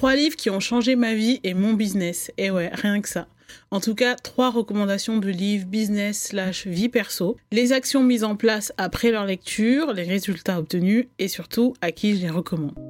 Trois livres qui ont changé ma vie et mon business. Et ouais, rien que ça. En tout cas, trois recommandations de livres business slash vie perso, les actions mises en place après leur lecture, les résultats obtenus et surtout à qui je les recommande.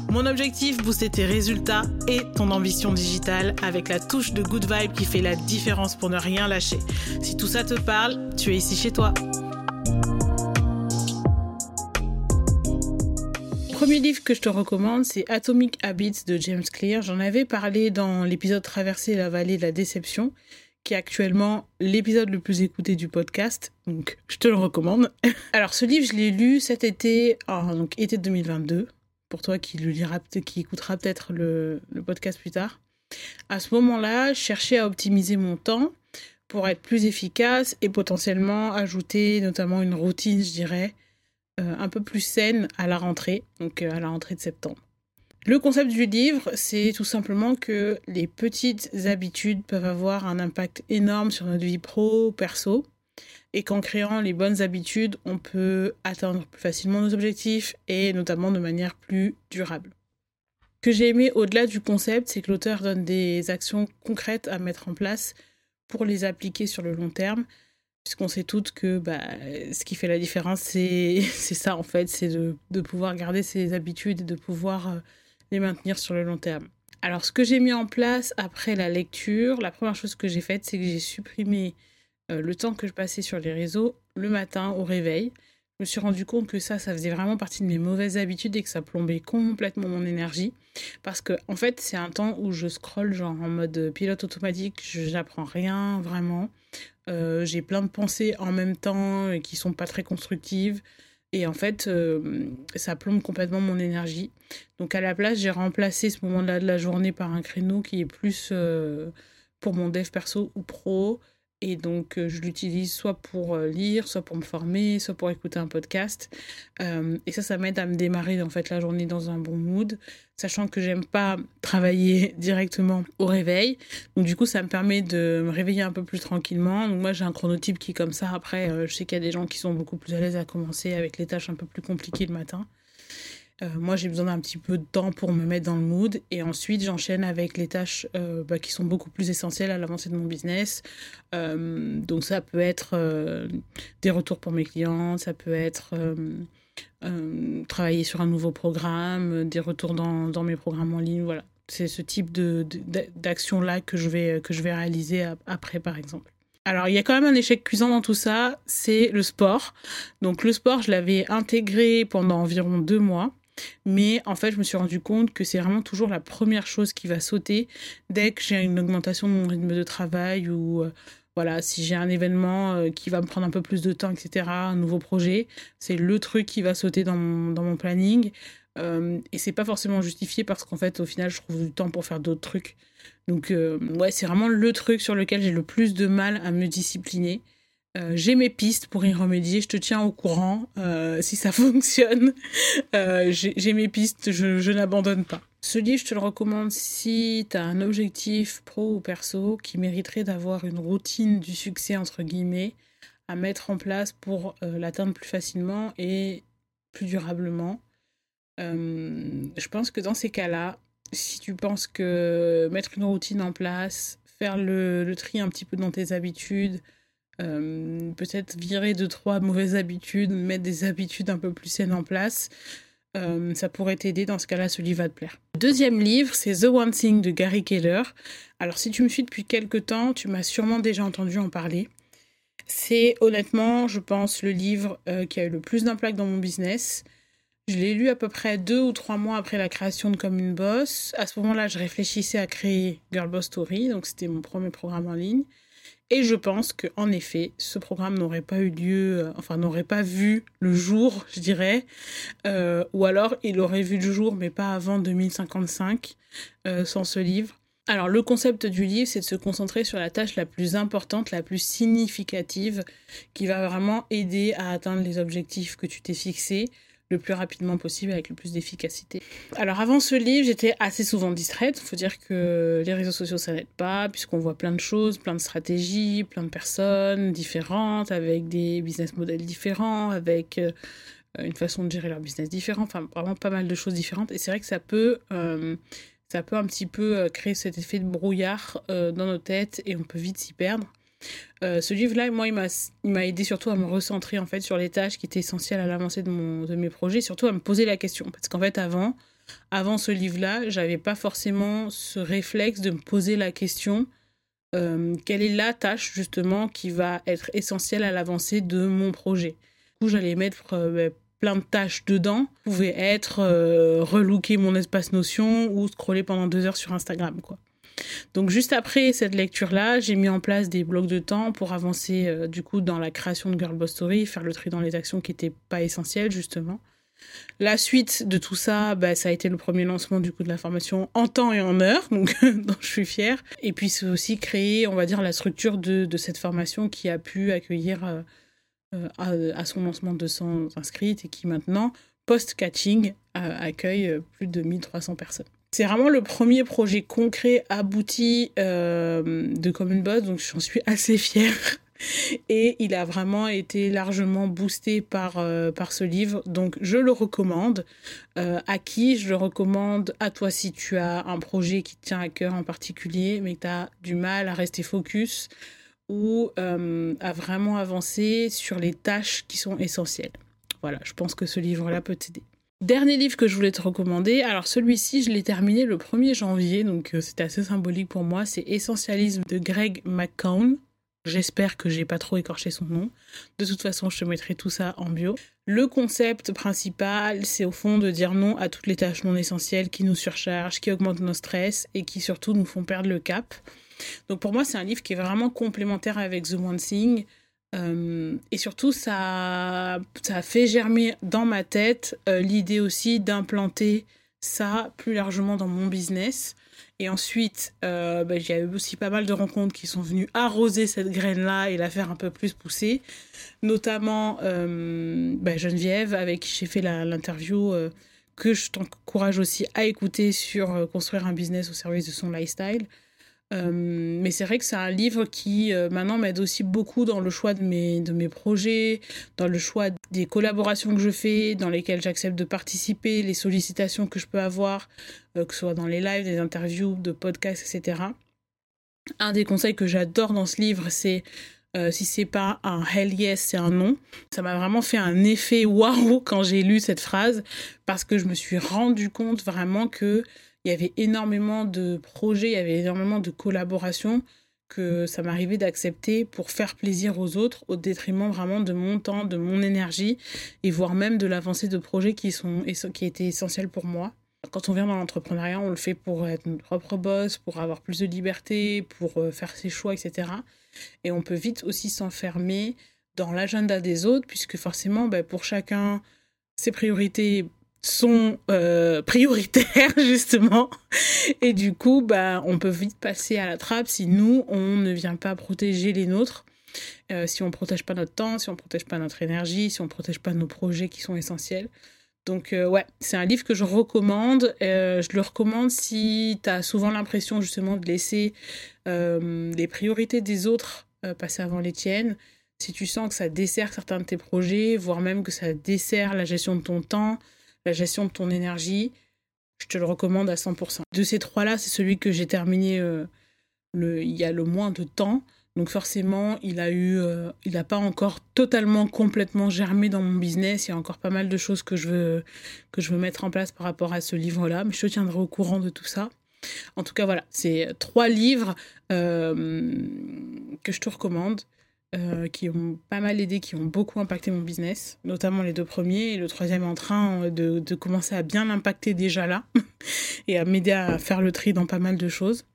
Mon objectif, booster tes résultats et ton ambition digitale avec la touche de good vibe qui fait la différence pour ne rien lâcher. Si tout ça te parle, tu es ici chez toi. Premier livre que je te recommande, c'est Atomic Habits de James Clear. J'en avais parlé dans l'épisode Traverser la vallée de la déception, qui est actuellement l'épisode le plus écouté du podcast. Donc, je te le recommande. Alors, ce livre, je l'ai lu cet été, donc été 2022 pour toi qui le lira, qui écoutera peut-être le, podcast plus tard. À ce moment-là, je cherchais à optimiser mon temps pour être plus efficace et potentiellement ajouter notamment une routine, je dirais, euh, un peu plus saine à la rentrée, donc euh, à la rentrée de septembre. Le concept du livre, c'est tout simplement que les petites habitudes peuvent avoir un impact énorme sur notre vie pro, perso, et qu'en créant les bonnes habitudes, on peut atteindre plus facilement nos objectifs et notamment de manière plus durable. Ce que j'ai aimé au-delà du concept, c'est que l'auteur donne des actions concrètes à mettre en place pour les appliquer sur le long terme, puisqu'on sait toutes que bah, ce qui fait la différence, c'est ça en fait, c'est de, de, pouvoir garder ses habitudes et de pouvoir euh, les maintenir sur le long terme. Alors ce que j'ai mis en place après la lecture, la première chose que j'ai faite, c'est que j'ai supprimé euh, le temps que je passais sur les réseaux le matin au réveil. Je me suis rendu compte que ça, ça faisait vraiment partie de mes mauvaises habitudes et que ça plombait complètement mon énergie. Parce que, en fait, c'est un temps où je scrolle genre en mode pilote automatique, je n'apprends rien vraiment. Euh, j'ai plein de pensées en même temps qui sont pas très constructives. Et en fait, euh, ça plombe complètement mon énergie. Donc à la place, j'ai remplacé ce moment-là de la journée par un créneau qui est plus pour mon dev perso ou pro. Et donc, euh, je l'utilise soit pour euh, lire, soit pour me former, soit pour écouter un podcast. Euh, et ça, ça m'aide à me démarrer en fait la journée dans un bon mood, sachant que j'aime pas travailler directement au réveil. Donc, du coup, ça me permet de me réveiller un peu plus tranquillement. Donc, moi, j'ai un chronotype qui est comme ça. Après, je sais qu'il y a des gens qui sont beaucoup plus à l'aise à commencer avec les tâches un peu plus compliquées le matin. Euh, moi, j'ai besoin d'un petit peu de temps pour me mettre dans le mood. Et ensuite, j'enchaîne avec les tâches euh, bah, qui sont beaucoup plus essentielles à l'avancée de mon business. Euh, donc, ça peut être des retours pour mes clients, ça peut être travailler sur un nouveau programme, des retours dans, dans mes programmes en ligne. Voilà. C'est ce type d'action-là que, je vais, que je vais réaliser après, par exemple. Alors, il y a quand même un échec cuisant dans tout ça, c'est le sport. Donc, le sport, je l'avais intégré pendant environ deux mois. Mais en fait, je me suis rendu compte que c'est vraiment toujours la première chose qui va sauter dès que j'ai une augmentation de mon rythme de travail ou euh, voilà, si j'ai un événement euh, qui va me prendre un peu plus de temps, etc., un nouveau projet, c'est le truc qui va sauter dans mon, planning. Euh, et c'est pas forcément justifié parce qu'en fait, au final, je trouve du temps pour faire d'autres trucs. Donc, ouais, c'est vraiment le truc sur lequel j'ai le plus de mal à me discipliner. Euh, j'ai mes pistes pour y remédier, je te tiens au courant euh, si ça fonctionne. Euh, j'ai mes pistes, je, n'abandonne pas. Ce livre, je te le recommande si tu as un objectif pro ou perso qui mériterait d'avoir une routine du succès, entre guillemets, à mettre en place pour l'atteindre plus facilement et plus durablement. je pense que dans ces cas-là, si tu penses que mettre une routine en place, faire le tri un petit peu dans tes habitudes, euh, peut-être virer deux, trois mauvaises habitudes, mettre des habitudes un peu plus saines en place. Euh, ça pourrait t'aider. Dans ce cas-là, ce livre va te plaire. Deuxième livre, c'est The One Thing de Gary Keller. Alors, si tu me suis depuis quelques temps, tu m'as sûrement déjà entendu en parler. C'est honnêtement, je pense, le livre euh, qui a eu le plus d'impact dans mon business. Je l'ai lu à peu près deux ou trois mois après la création de Comme une Boss. À ce moment-là, je réfléchissais à créer Girl Boss Story, donc c'était mon premier programme en ligne. Et je pense qu'en effet, ce programme n'aurait pas eu lieu, euh, enfin n'aurait pas vu le jour, je dirais, euh, ou alors il aurait vu le jour, mais pas avant 2055, euh, sans ce livre. Alors le concept du livre, c'est de se concentrer sur la tâche la plus importante, la plus significative, qui va vraiment aider à atteindre les objectifs que tu t'es fixés le plus rapidement possible avec le plus d'efficacité. Alors avant ce livre, j'étais assez souvent distraite. Il faut dire que les réseaux sociaux, ça n'aide pas, puisqu'on voit plein de choses, plein de stratégies, plein de personnes différentes, avec des business models différents, avec euh, une façon de gérer leur business différent, enfin vraiment pas mal de choses différentes. Et c'est vrai que ça peut... Euh, ça peut un petit peu euh, créer cet effet de brouillard dans nos têtes et on peut vite s'y perdre. Euh, ce livre-là, moi, il m'a aidé surtout à me recentrer en fait sur les tâches qui étaient essentielles à l'avancée de, de mes projets, surtout à me poser la question. Parce qu'en fait, avant, avant ce livre-là, j'avais pas forcément ce réflexe de me poser la question euh, quelle est la tâche justement qui va être essentielle à l'avancée de mon projet. Du coup, j'allais mettre euh, ben, plein de tâches dedans. pouvait être relooker mon espace Notion ou scroller pendant deux heures sur Instagram, quoi. Donc juste après cette lecture-là, j'ai mis en place des blocs de temps pour avancer euh, du coup dans la création de Girl Boss Story, faire le tri dans les actions qui n'étaient pas essentielles justement. La suite de tout ça, bah, ça a été le premier lancement du coup de la formation en temps et en heure, donc dont je suis fière. Et puis c'est aussi créer, on va dire, la structure de, cette formation qui a pu accueillir euh, euh, à, son lancement 200 inscrites et qui maintenant, post-catching, accueille plus de 1300 personnes. C'est vraiment le premier projet concret abouti euh, de Common Boss, donc j'en suis assez fière. Et il a vraiment été largement boosté par, euh, par ce livre. Donc je le recommande. Euh, à qui je le recommande? À toi si tu as un projet qui te tient à cœur en particulier, mais que tu as du mal à rester focus ou à vraiment avancer sur les tâches qui sont essentielles. Voilà, je pense que ce livre-là peut t'aider. Dernier livre que je voulais te recommander, alors celui-ci je l'ai terminé le 1er janvier, donc euh, c'était assez symbolique pour moi, c'est Essentialisme de Greg McCown. J'espère que j'ai pas trop écorché son nom. De toute façon, je te mettrai tout ça en bio. Le concept principal, c'est au fond de dire non à toutes les tâches non essentielles qui nous surchargent, qui augmentent nos stress et qui surtout nous font perdre le cap. Donc pour moi, c'est un livre qui est vraiment complémentaire avec The One Thing. Euh, et surtout, ça, ça a fait germer dans ma tête euh, l'idée aussi d'implanter ça plus largement dans mon business. Et ensuite, euh, bah, j'ai eu aussi pas mal de rencontres qui sont venues arroser cette graine-là et la faire un peu plus pousser. Notamment bah, Geneviève, avec qui j'ai fait l'interview, que je t'encourage aussi à écouter sur construire un business au service de son lifestyle. Euh, mais c'est vrai que c'est un livre qui euh, maintenant m'aide aussi beaucoup dans le choix de mes, de mes projets, dans le choix des collaborations que je fais, dans lesquelles j'accepte de participer, les sollicitations que je peux avoir, euh, que ce soit dans les lives, des interviews, de podcasts, etc. Un des conseils que j'adore dans ce livre, c'est si c'est pas un hell yes, c'est un non. Ça m'a vraiment fait un effet waouh quand j'ai lu cette phrase parce que je me suis rendu compte vraiment que il y avait énormément de projets, il y avait énormément de collaborations que ça m'arrivait d'accepter pour faire plaisir aux autres au détriment vraiment de mon temps, de mon énergie et voire même de l'avancée de projets qui, sont, qui étaient essentiels pour moi. Quand on vient dans l'entrepreneuriat, on le fait pour être notre propre boss, pour avoir plus de liberté, pour euh, faire ses choix, etc. Et on peut vite aussi s'enfermer dans l'agenda des autres, puisque forcément, ben, pour chacun, ses priorités sont euh, prioritaires justement. Et du coup bah on peut vite passer à la trappe si nous on ne vient pas protéger les nôtres. Euh, si on protège pas notre temps si on protège pas notre énergie si on protège pas nos projets qui sont essentiels. Donc euh, ouais c'est un livre que je recommande. Je le recommande si tu as souvent l'impression justement de laisser les priorités des autres passer avant les tiennes. Si tu sens que ça dessert certains de tes projets voire même que ça dessert la gestion de ton temps la gestion de ton énergie, je te le recommande à 100%. De ces trois-là, c'est celui que j'ai terminé euh, il y a le moins de temps. Donc forcément, il a eu, euh, il n'a pas encore totalement, complètement germé dans mon business. Il y a encore pas mal de choses que je veux, que je veux mettre en place par rapport à ce livre-là. Mais je te tiendrai au courant de tout ça. En tout cas, voilà, c'est trois livres euh, que je te recommande. Euh, qui ont pas mal aidé, qui ont beaucoup impacté mon business, notamment les deux premiers, et le troisième en train de, de commencer à bien l'impacter déjà là, et à m'aider à faire le tri dans pas mal de choses.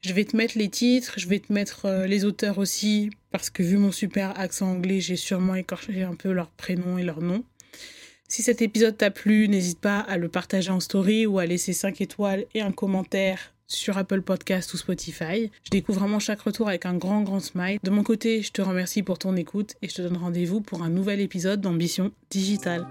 Je vais te mettre les titres, je vais te mettre euh, les auteurs aussi, parce que vu mon super accent anglais, j'ai sûrement écorché un peu leur prénom et leur nom. Si cet épisode t'a plu, n'hésite pas à le partager en story ou à laisser 5 étoiles et un commentaire sur Apple Podcast ou Spotify. Je découvre vraiment chaque retour avec un grand, grand smile. De mon côté, je te remercie pour ton écoute et je te donne rendez-vous pour un nouvel épisode d'Ambition Digitale.